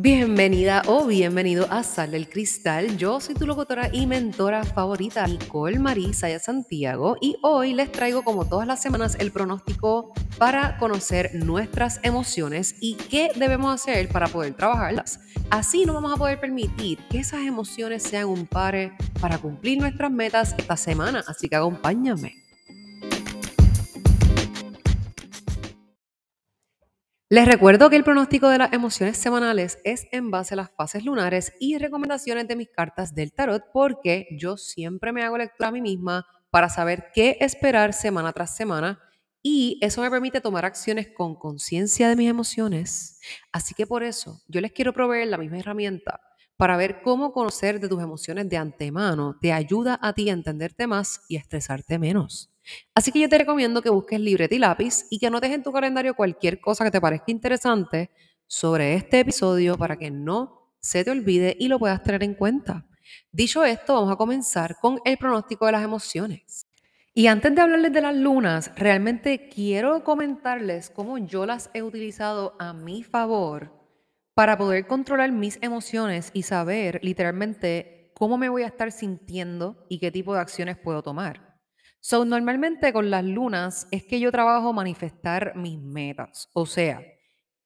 Bienvenida o bienvenido a Sal del Cristal. Yo soy tu locutora y mentora favorita, Nicole Marisa Santiago, y hoy les traigo, como todas las semanas, el pronóstico para conocer nuestras emociones y qué debemos hacer para poder trabajarlas. Así no vamos a poder permitir que esas emociones sean un pare para cumplir nuestras metas esta semana. Así que acompáñame. Les recuerdo que el pronóstico de las emociones semanales es en base a las fases lunares y recomendaciones de mis cartas del tarot porque yo siempre me hago lectura a mí misma para saber qué esperar semana tras semana y eso me permite tomar acciones con conciencia de mis emociones. Así que por eso yo les quiero proveer la misma herramienta para ver cómo conocer de tus emociones de antemano te ayuda a ti a entenderte más y a estresarte menos. Así que yo te recomiendo que busques libreta y lápiz y que anotes en tu calendario cualquier cosa que te parezca interesante sobre este episodio para que no se te olvide y lo puedas tener en cuenta. Dicho esto, vamos a comenzar con el pronóstico de las emociones. Y antes de hablarles de las lunas, realmente quiero comentarles cómo yo las he utilizado a mi favor para poder controlar mis emociones y saber literalmente cómo me voy a estar sintiendo y qué tipo de acciones puedo tomar. So, normalmente con las lunas es que yo trabajo manifestar mis metas. O sea,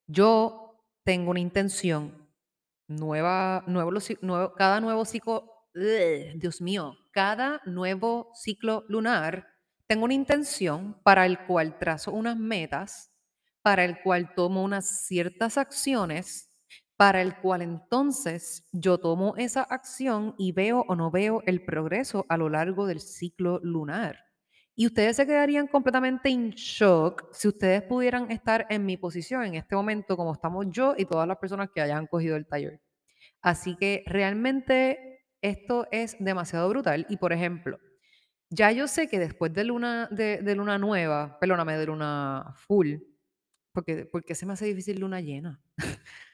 yo tengo una intención nueva, nuevo, nuevo cada nuevo ciclo, Dios mío, cada nuevo ciclo lunar, tengo una intención para el cual trazo unas metas, para el cual tomo unas ciertas acciones, para el cual entonces yo tomo esa acción y veo o no veo el progreso a lo largo del ciclo lunar. Y ustedes se quedarían completamente en shock si ustedes pudieran estar en mi posición en este momento, como estamos yo y todas las personas que hayan cogido el taller. Así que realmente esto es demasiado brutal. Y por ejemplo, ya yo sé que después de luna, de, luna nueva, perdóname, de luna full, porque, porque se me hace difícil luna llena.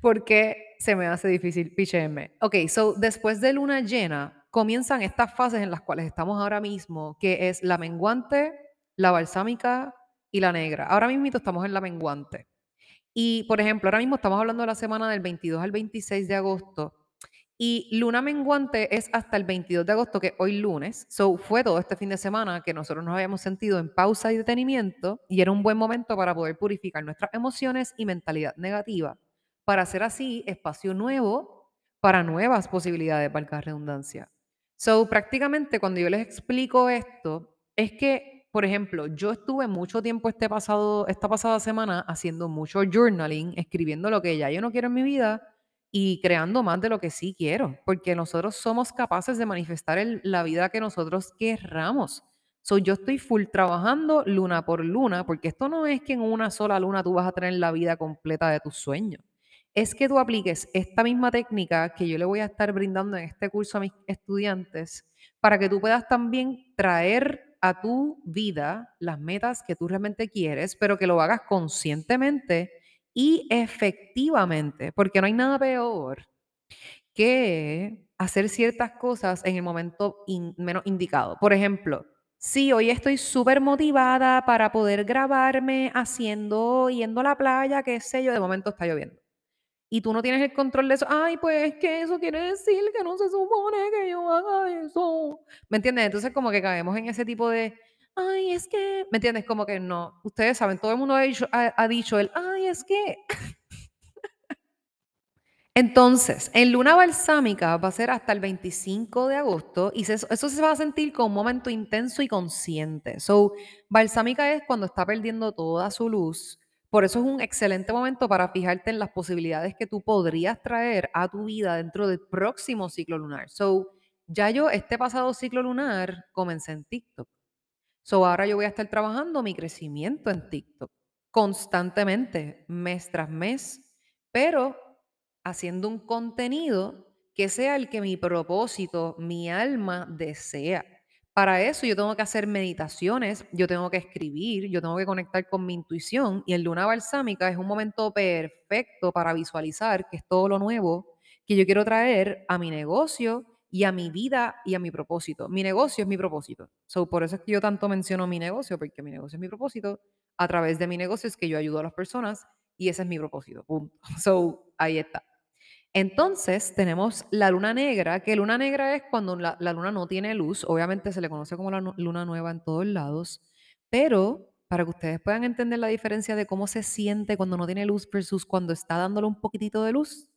porque se me hace difícil PHM. Ok, so después de luna llena, comienzan estas fases en las cuales estamos ahora mismo, que es la menguante, la balsámica y la negra. Ahora mismo estamos en la menguante. Y, por ejemplo, ahora mismo estamos hablando de la semana del 22 al 26 de agosto. Y luna menguante es hasta el 22 de agosto, que hoy lunes. So, fue todo este fin de semana que nosotros nos habíamos sentido en pausa y detenimiento y era un buen momento para poder purificar nuestras emociones y mentalidad negativa, para hacer así espacio nuevo para nuevas posibilidades, valga la redundancia. So, prácticamente cuando yo les explico esto, es que, por ejemplo, yo estuve mucho tiempo este pasado, esta pasada semana haciendo mucho journaling, escribiendo lo que ya yo no quiero en mi vida y creando más de lo que sí quiero, porque nosotros somos capaces de manifestar la vida que nosotros querramos. So, yo estoy full trabajando luna por luna, porque esto no es que en una sola luna tú vas a tener la vida completa de tus sueños es que tú apliques esta misma técnica que yo le voy a estar brindando en este curso a mis estudiantes para que tú puedas también traer a tu vida las metas que tú realmente quieres, pero que lo hagas conscientemente y efectivamente, porque no hay nada peor que hacer ciertas cosas en el momento menos indicado. Por ejemplo, si hoy estoy súper motivada para poder grabarme haciendo, yendo a la playa, qué sé yo, de momento está lloviendo y tú no tienes el control de eso, ay, pues es que eso quiere decir que no se supone que yo haga eso. ¿Me entiendes? Entonces como que caemos en ese tipo de, ay, es que, ¿me entiendes? Como que no, ustedes saben, todo el mundo ha dicho, ha, dicho el, ay, es que... Entonces, en luna balsámica va a ser hasta el 25 de agosto y eso se va a sentir como un momento intenso y consciente. So, balsámica es cuando está perdiendo toda su luz, por eso es un excelente momento para fijarte en las posibilidades que tú podrías traer a tu vida dentro del próximo ciclo lunar. So, ya yo este pasado ciclo lunar comencé en TikTok. So, ahora yo voy a estar trabajando mi crecimiento en TikTok constantemente, mes tras mes, pero haciendo un contenido que sea el que mi propósito, mi alma desea. Para eso yo tengo que hacer meditaciones, yo tengo que escribir, yo tengo que conectar con mi intuición y el luna balsámica es un momento perfecto para visualizar que es todo lo nuevo que yo quiero traer a mi negocio y a mi vida y a mi propósito. Mi negocio es mi propósito. So, por eso es que yo tanto menciono mi negocio, porque mi negocio es mi propósito. A través de mi negocio es que yo ayudo a las personas y ese es mi propósito. Punto. So, ahí está. Entonces tenemos la luna negra, que luna negra es cuando la, la luna no tiene luz, obviamente se le conoce como la luna nueva en todos lados, pero para que ustedes puedan entender la diferencia de cómo se siente cuando no tiene luz versus cuando está dándole un poquitito de luz,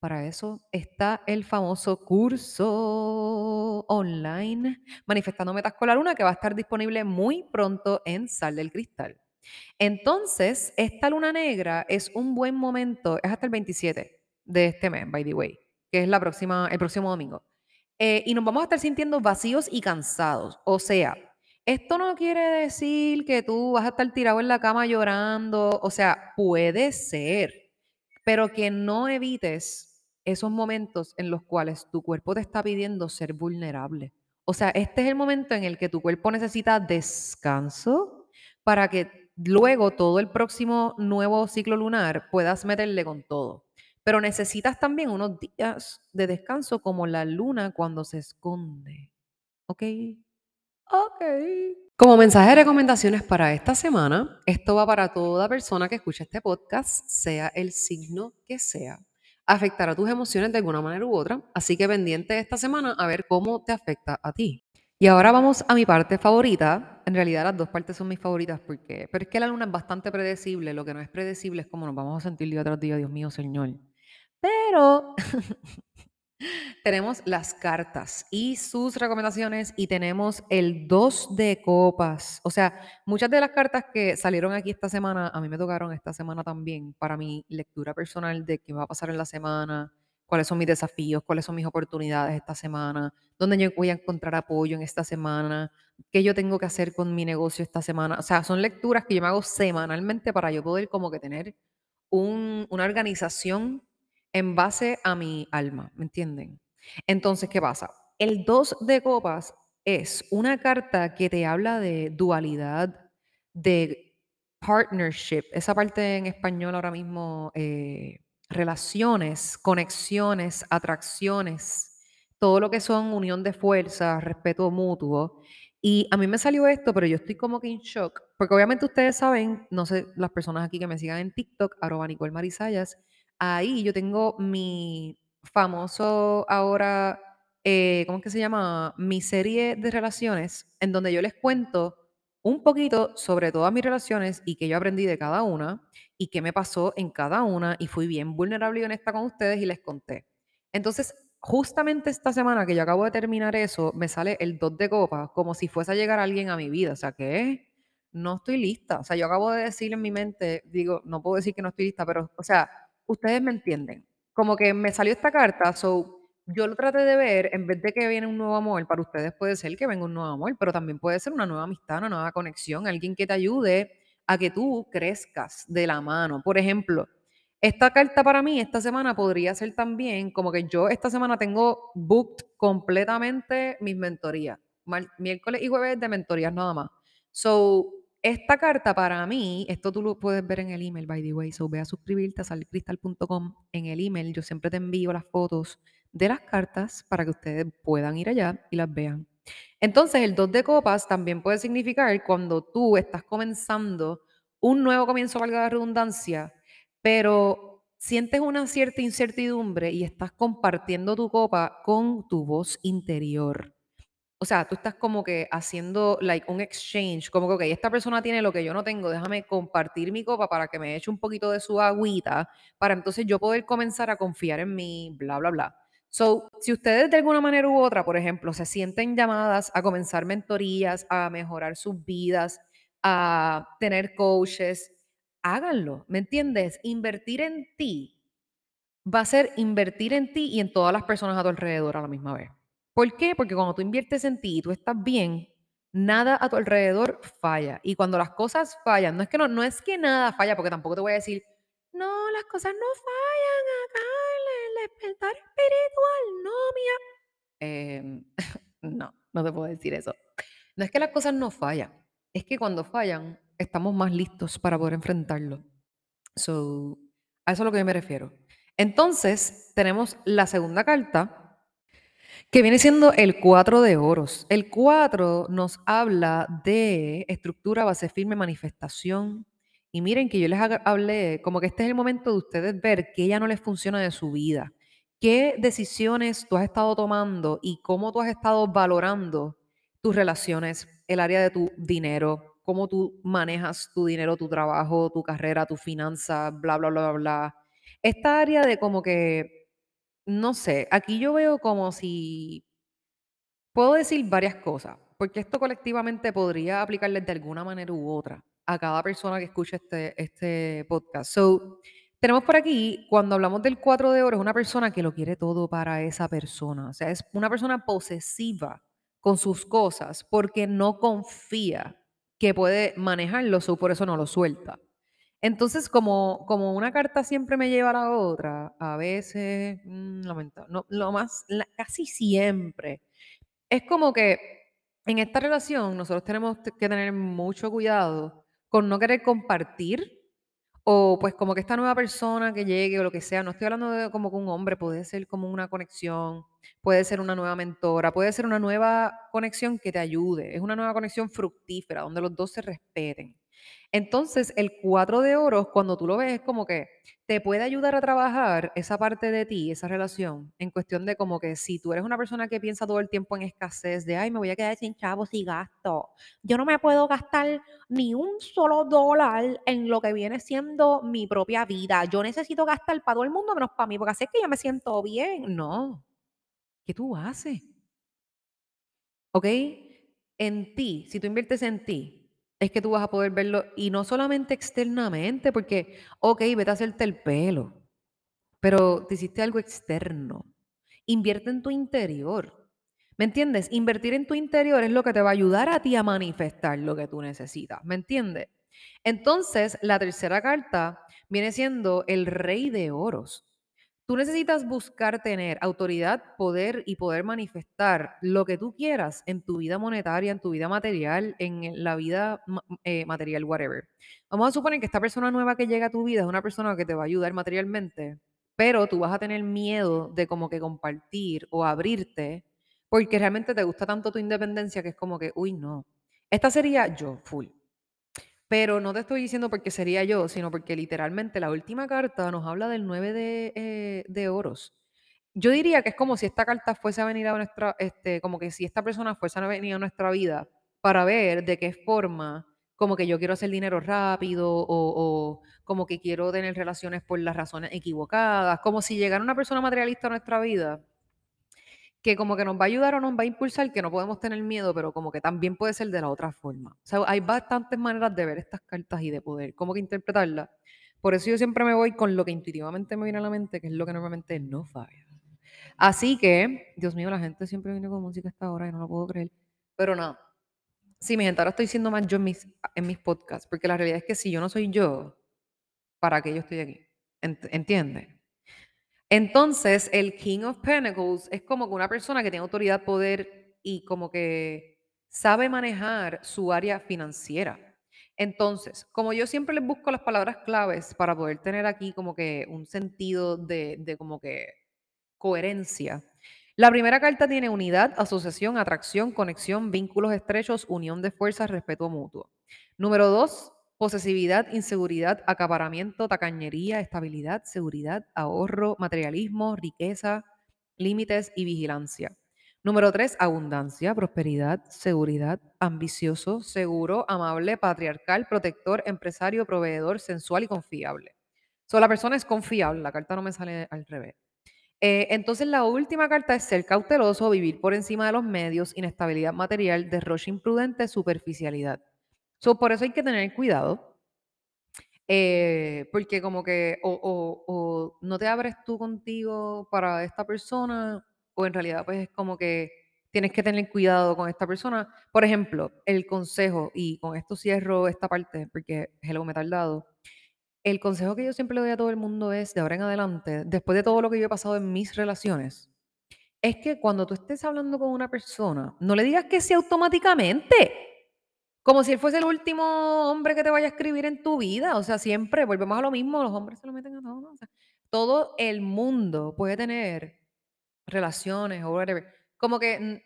para eso está el famoso curso online Manifestando Metas con la Luna, que va a estar disponible muy pronto en Sal del Cristal. Entonces, esta luna negra es un buen momento, es hasta el 27 de este mes, by the way, que es la próxima, el próximo domingo. Eh, y nos vamos a estar sintiendo vacíos y cansados. O sea, esto no quiere decir que tú vas a estar tirado en la cama llorando. O sea, puede ser, pero que no evites esos momentos en los cuales tu cuerpo te está pidiendo ser vulnerable. O sea, este es el momento en el que tu cuerpo necesita descanso para que luego todo el próximo nuevo ciclo lunar puedas meterle con todo. Pero necesitas también unos días de descanso como la luna cuando se esconde. ¿Ok? Ok. Como mensaje de recomendaciones para esta semana, esto va para toda persona que escuche este podcast, sea el signo que sea. Afectará tus emociones de alguna manera u otra, así que pendiente esta semana a ver cómo te afecta a ti. Y ahora vamos a mi parte favorita. En realidad las dos partes son mis favoritas porque, pero es que la luna es bastante predecible. Lo que no es predecible es cómo nos vamos a sentir día tras día, Dios mío, Señor. Pero tenemos las cartas y sus recomendaciones y tenemos el 2 de copas. O sea, muchas de las cartas que salieron aquí esta semana, a mí me tocaron esta semana también para mi lectura personal de qué va a pasar en la semana, cuáles son mis desafíos, cuáles son mis oportunidades esta semana, dónde yo voy a encontrar apoyo en esta semana, qué yo tengo que hacer con mi negocio esta semana. O sea, son lecturas que yo me hago semanalmente para yo poder como que tener un- una organización en base a mi alma, ¿me entienden? Entonces, ¿qué pasa? El 2 de copas es una carta que te habla de dualidad, de partnership, esa parte en español ahora mismo, eh, relaciones, conexiones, atracciones, todo lo que son unión de fuerzas, respeto mutuo. Y a mí me salió esto, pero yo estoy como que en shock, porque obviamente ustedes saben, no sé, las personas aquí que me sigan en TikTok, arroba Nicole Marisayas, ahí yo tengo mi famoso ahora, eh, ¿cómo es que se llama? Mi serie de relaciones, en donde yo les cuento un poquito sobre todas mis relaciones y qué yo aprendí de cada una y qué me pasó en cada una y fui bien vulnerable y honesta con ustedes y les conté. Entonces, justamente esta semana que yo acabo de terminar eso, me sale el 2 de copa, como si fuese a llegar alguien a mi vida. O sea, que no estoy lista. O sea, yo acabo de decir en mi mente, digo, no puedo decir que no estoy lista, pero, o sea, ustedes me entienden. Como que me salió esta carta, so yo lo traté de ver, en vez de que viene un nuevo amor, para ustedes puede ser que venga un nuevo amor, pero también puede ser una nueva amistad, una nueva conexión, alguien que te ayude a que tú crezcas de la mano. Por ejemplo, esta carta para mí esta semana podría ser también como que yo esta semana tengo booked completamente mis mentorías. Miércoles y jueves de mentorías nada más. So, esta carta para mí, esto tú lo puedes ver en el email, by the way. So, ve a suscribirte a salcristal.com. En el email yo siempre te envío las fotos de las cartas para que ustedes puedan ir allá y las vean. Entonces, el 2 de copas también puede significar cuando tú estás comenzando un nuevo comienzo, valga la redundancia, pero sientes una cierta incertidumbre y estás compartiendo tu copa con tu voz interior. O sea, tú estás como que haciendo like un exchange, como que, ok, esta persona tiene lo que yo no tengo, déjame compartir mi copa para que me eche un poquito de su agüita, para entonces yo poder comenzar a confiar en mí, bla, bla, bla. So, si ustedes de alguna manera u otra, por ejemplo, se sienten llamadas a comenzar mentorías, a mejorar sus vidas, a tener coaches, háganlo, ¿me entiendes? Invertir en ti va a ser invertir en ti y en todas las personas a tu alrededor a la misma vez. ¿Por qué? Porque cuando tú inviertes en ti y tú estás bien, nada a tu alrededor falla. Y cuando las cosas fallan, no es que no, no es que nada falla, porque tampoco te voy a decir, no, las cosas no fallan acá el despertar espiritual, no, mía. Em, no, no te puedo decir eso. No es que las cosas no fallan, es que cuando fallan, estamos más listos para poder enfrentarlo. So, a eso es a lo que yo me refiero. Entonces, tenemos la segunda carta, que viene siendo el 4 de oros. El 4 nos habla de estructura, base firme, manifestación. Y miren que yo les hablé, como que este es el momento de ustedes ver que ya no les funciona de su vida, qué decisiones tú has estado tomando y cómo tú has estado valorando tus relaciones, el área de tu dinero, cómo tú manejas tu dinero, tu trabajo, tu carrera, tu finanza, bla, bla, bla, bla. Esta área de como que, no sé, aquí yo veo como si Puedo decir varias cosas, porque esto colectivamente podría aplicarle de alguna manera u otra a cada persona que escuche este, este podcast. So, tenemos por aquí, cuando hablamos del 4 de oro, es una persona que lo quiere todo para esa persona. O sea, es una persona posesiva con sus cosas porque no confía que puede manejarlo, so por eso no lo suelta. Entonces, como, como una carta siempre me lleva a la otra, a veces, mm, lamentable, no, lo más, la- casi siempre es como que en esta relación nosotros tenemos que tener mucho cuidado con no querer compartir o pues como que esta nueva persona que llegue o lo que sea, no estoy hablando de como que un hombre, puede ser como una conexión, puede ser una nueva mentora, puede ser una nueva conexión que te ayude, es una nueva conexión fructífera, donde los dos se respeten. Entonces, el cuatro de oros, cuando tú lo ves, es como que te puede ayudar a trabajar esa parte de ti, esa relación, en cuestión de como que si tú eres una persona que piensa todo el tiempo en escasez, de, ay, me voy a quedar sin chavos y gasto. Yo no me puedo gastar ni un solo dólar en lo que viene siendo mi propia vida. Yo necesito gastar para todo el mundo menos para mí, porque así es que yo me siento bien. No. ¿Qué tú haces? ¿Ok? En ti, si tú inviertes en ti, es que tú vas a poder verlo y no solamente externamente, porque, ok, vete a hacerte el pelo, pero te hiciste algo externo. Invierte en tu interior. ¿Me entiendes? Invertir en tu interior es lo que te va a ayudar a ti a manifestar lo que tú necesitas. ¿Me entiendes? Entonces, la tercera carta viene siendo el rey de oros. Tú necesitas buscar tener autoridad, poder y poder manifestar lo que tú quieras en tu vida monetaria, en tu vida material, en la vida eh, material, whatever. Vamos a suponer que esta persona nueva que llega a tu vida es una persona que te va a ayudar materialmente, pero tú vas a tener miedo de como que compartir o abrirte porque realmente te gusta tanto tu independencia que es como que, uy, no. Esta sería yo, full. Pero no te estoy diciendo porque sería yo, sino porque literalmente la última carta nos habla del 9 de, eh, de oros. Yo diría que es como si esta carta fuese a venir a nuestra, este, como que si esta persona fuese a venir a nuestra vida para ver de qué forma, como que yo quiero hacer dinero rápido o, o como que quiero tener relaciones por las razones equivocadas, como si llegara una persona materialista a nuestra vida que como que nos va a ayudar o nos va a impulsar, que no podemos tener miedo, pero como que también puede ser de la otra forma. O sea, hay bastantes maneras de ver estas cartas y de poder, como que interpretarlas. Por eso yo siempre me voy con lo que intuitivamente me viene a la mente, que es lo que normalmente no falla. Así que, Dios mío, la gente siempre viene con música a esta hora y no lo puedo creer. Pero nada, sí, mi gente, ahora estoy siendo más yo en mis, en mis podcasts, porque la realidad es que si yo no soy yo, ¿para qué yo estoy aquí? Ent- ¿Entiendes? Entonces, el King of Pentacles es como que una persona que tiene autoridad, poder y como que sabe manejar su área financiera. Entonces, como yo siempre les busco las palabras claves para poder tener aquí como que un sentido de, como que coherencia. La primera carta tiene unidad, asociación, atracción, conexión, vínculos estrechos, unión de fuerzas, respeto mutuo. Número dos, posesividad, inseguridad, acaparamiento, tacañería, estabilidad, seguridad, ahorro, materialismo, riqueza, límites y vigilancia. Número tres, abundancia, prosperidad, seguridad, ambicioso, seguro, amable, patriarcal, protector, empresario, proveedor, sensual y confiable. So, la persona es confiable, la carta no me sale al revés. Eh, entonces, la última carta es ser cauteloso, vivir por encima de los medios, inestabilidad material, derroche imprudente, superficialidad. So, por eso hay que tener cuidado, eh, porque como que o, o- o no te abres tú contigo para esta persona, o en realidad pues es como que tienes que tener cuidado con esta persona. Por ejemplo, el consejo, y con esto cierro esta parte, porque hello, me he tardado. El consejo que yo siempre le doy a todo el mundo es, de ahora en adelante, después de todo lo que yo he pasado en mis relaciones, es que cuando tú estés hablando con una persona, no le digas que sí automáticamente, como si él fuese el último hombre que te vaya a escribir en tu vida. O sea, siempre volvemos a lo mismo, los hombres se lo meten a todo. todo el mundo puede tener relaciones o whatever. Como que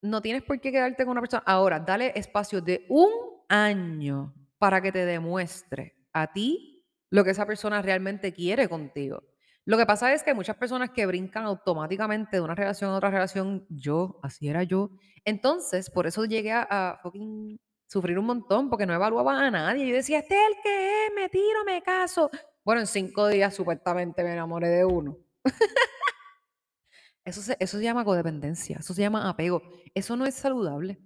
no tienes por qué quedarte con una persona. Ahora, dale espacio de un año para que te demuestre a ti lo que esa persona realmente quiere contigo. Lo que pasa es que hay muchas personas que brincan automáticamente de una relación a otra relación. Yo, así era yo. Entonces, por eso llegué a, a fucking sufrir un montón, porque no evaluaba a nadie. Yo decía, este es el que es, me tiro, me caso. Bueno, en cinco días supuestamente me enamoré de uno. eso, se, eso se llama codependencia, eso se llama apego. Eso no es saludable.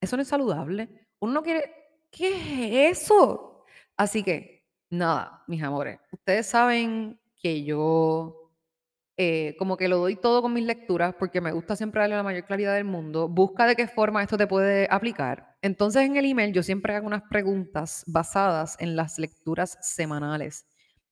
Eso no es saludable. Uno no quiere... ¿Qué es eso? Así que, nada, mis amores. Ustedes saben que yo eh, como que lo doy todo con mis lecturas porque me gusta siempre darle la mayor claridad del mundo. Busca de qué forma esto te puede aplicar. Entonces en el email yo siempre hago unas preguntas basadas en las lecturas semanales.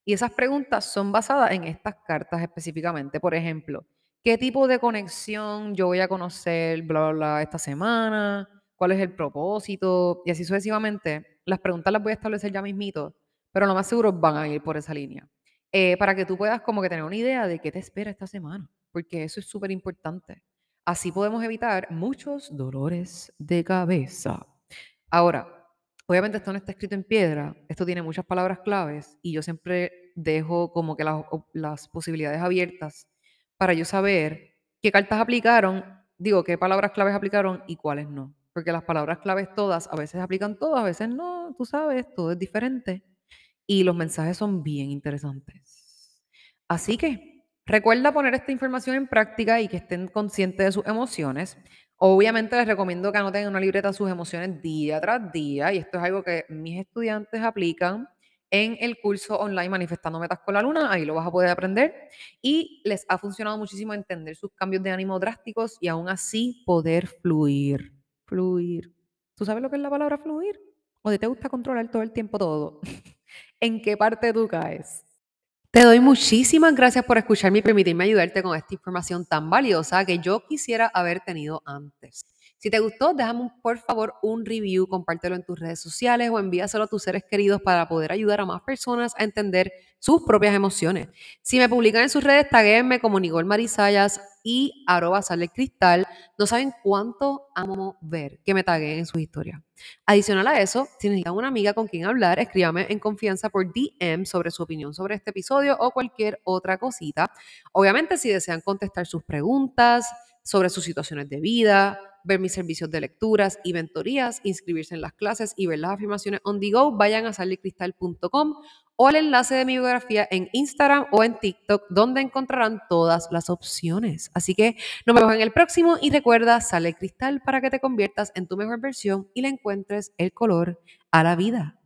Y esas preguntas son basadas en estas cartas específicamente. Por ejemplo, ¿qué tipo de conexión yo voy a conocer, bla, bla, bla, esta semana? ¿Cuál es el propósito? Y así sucesivamente. Las preguntas las voy a establecer ya mismito, pero lo más seguro van a ir por esa línea. Eh, para que tú puedas como que tener una idea de qué te espera esta semana, porque eso es súper importante. Así podemos evitar muchos dolores de cabeza. Ahora, obviamente esto no está escrito en piedra, esto tiene muchas palabras claves y yo siempre dejo como que las, las posibilidades abiertas para yo saber qué cartas aplicaron, digo, qué palabras claves aplicaron y cuáles no. Porque las palabras claves todas, a veces aplican todas, a veces no, tú sabes, todo es diferente y los mensajes son bien interesantes. Así que recuerda poner esta información en práctica y que estén conscientes de sus emociones. Obviamente les recomiendo que anoten en una libreta sus emociones día tras día y esto es algo que mis estudiantes aplican en el curso online Manifestando Metas con la Luna, ahí lo vas a poder aprender y les ha funcionado muchísimo entender sus cambios de ánimo drásticos y aún así poder fluir, fluir. ¿Tú sabes lo que es la palabra fluir? ¿O te gusta controlar todo el tiempo todo? en qué parte tú caes. Te doy muchísimas gracias por escucharme y permitirme ayudarte con esta información tan valiosa que yo quisiera haber tenido antes. Si te gustó, déjame por favor un review, compártelo en tus redes sociales o envíaselo a tus seres queridos para poder ayudar a más personas a entender sus propias emociones. Si me publican en sus redes, taguenme como Nicole Marisayas y arroba sale cristal. No saben cuánto amo ver que me taguen en sus historias. Adicional a eso, si necesitan una amiga con quien hablar, escríbame en confianza por DM sobre su opinión sobre este episodio o cualquier otra cosita. Obviamente, si desean contestar sus preguntas sobre sus situaciones de vida, ver mis servicios de lecturas y mentorías, inscribirse en las clases y ver las afirmaciones on the go, vayan a sallycristal.com o al enlace de mi biografía en Instagram o en TikTok, donde encontrarán todas las opciones. Así que nos vemos en el próximo y recuerda, sale cristal para que te conviertas en tu mejor versión y le encuentres el color a la vida.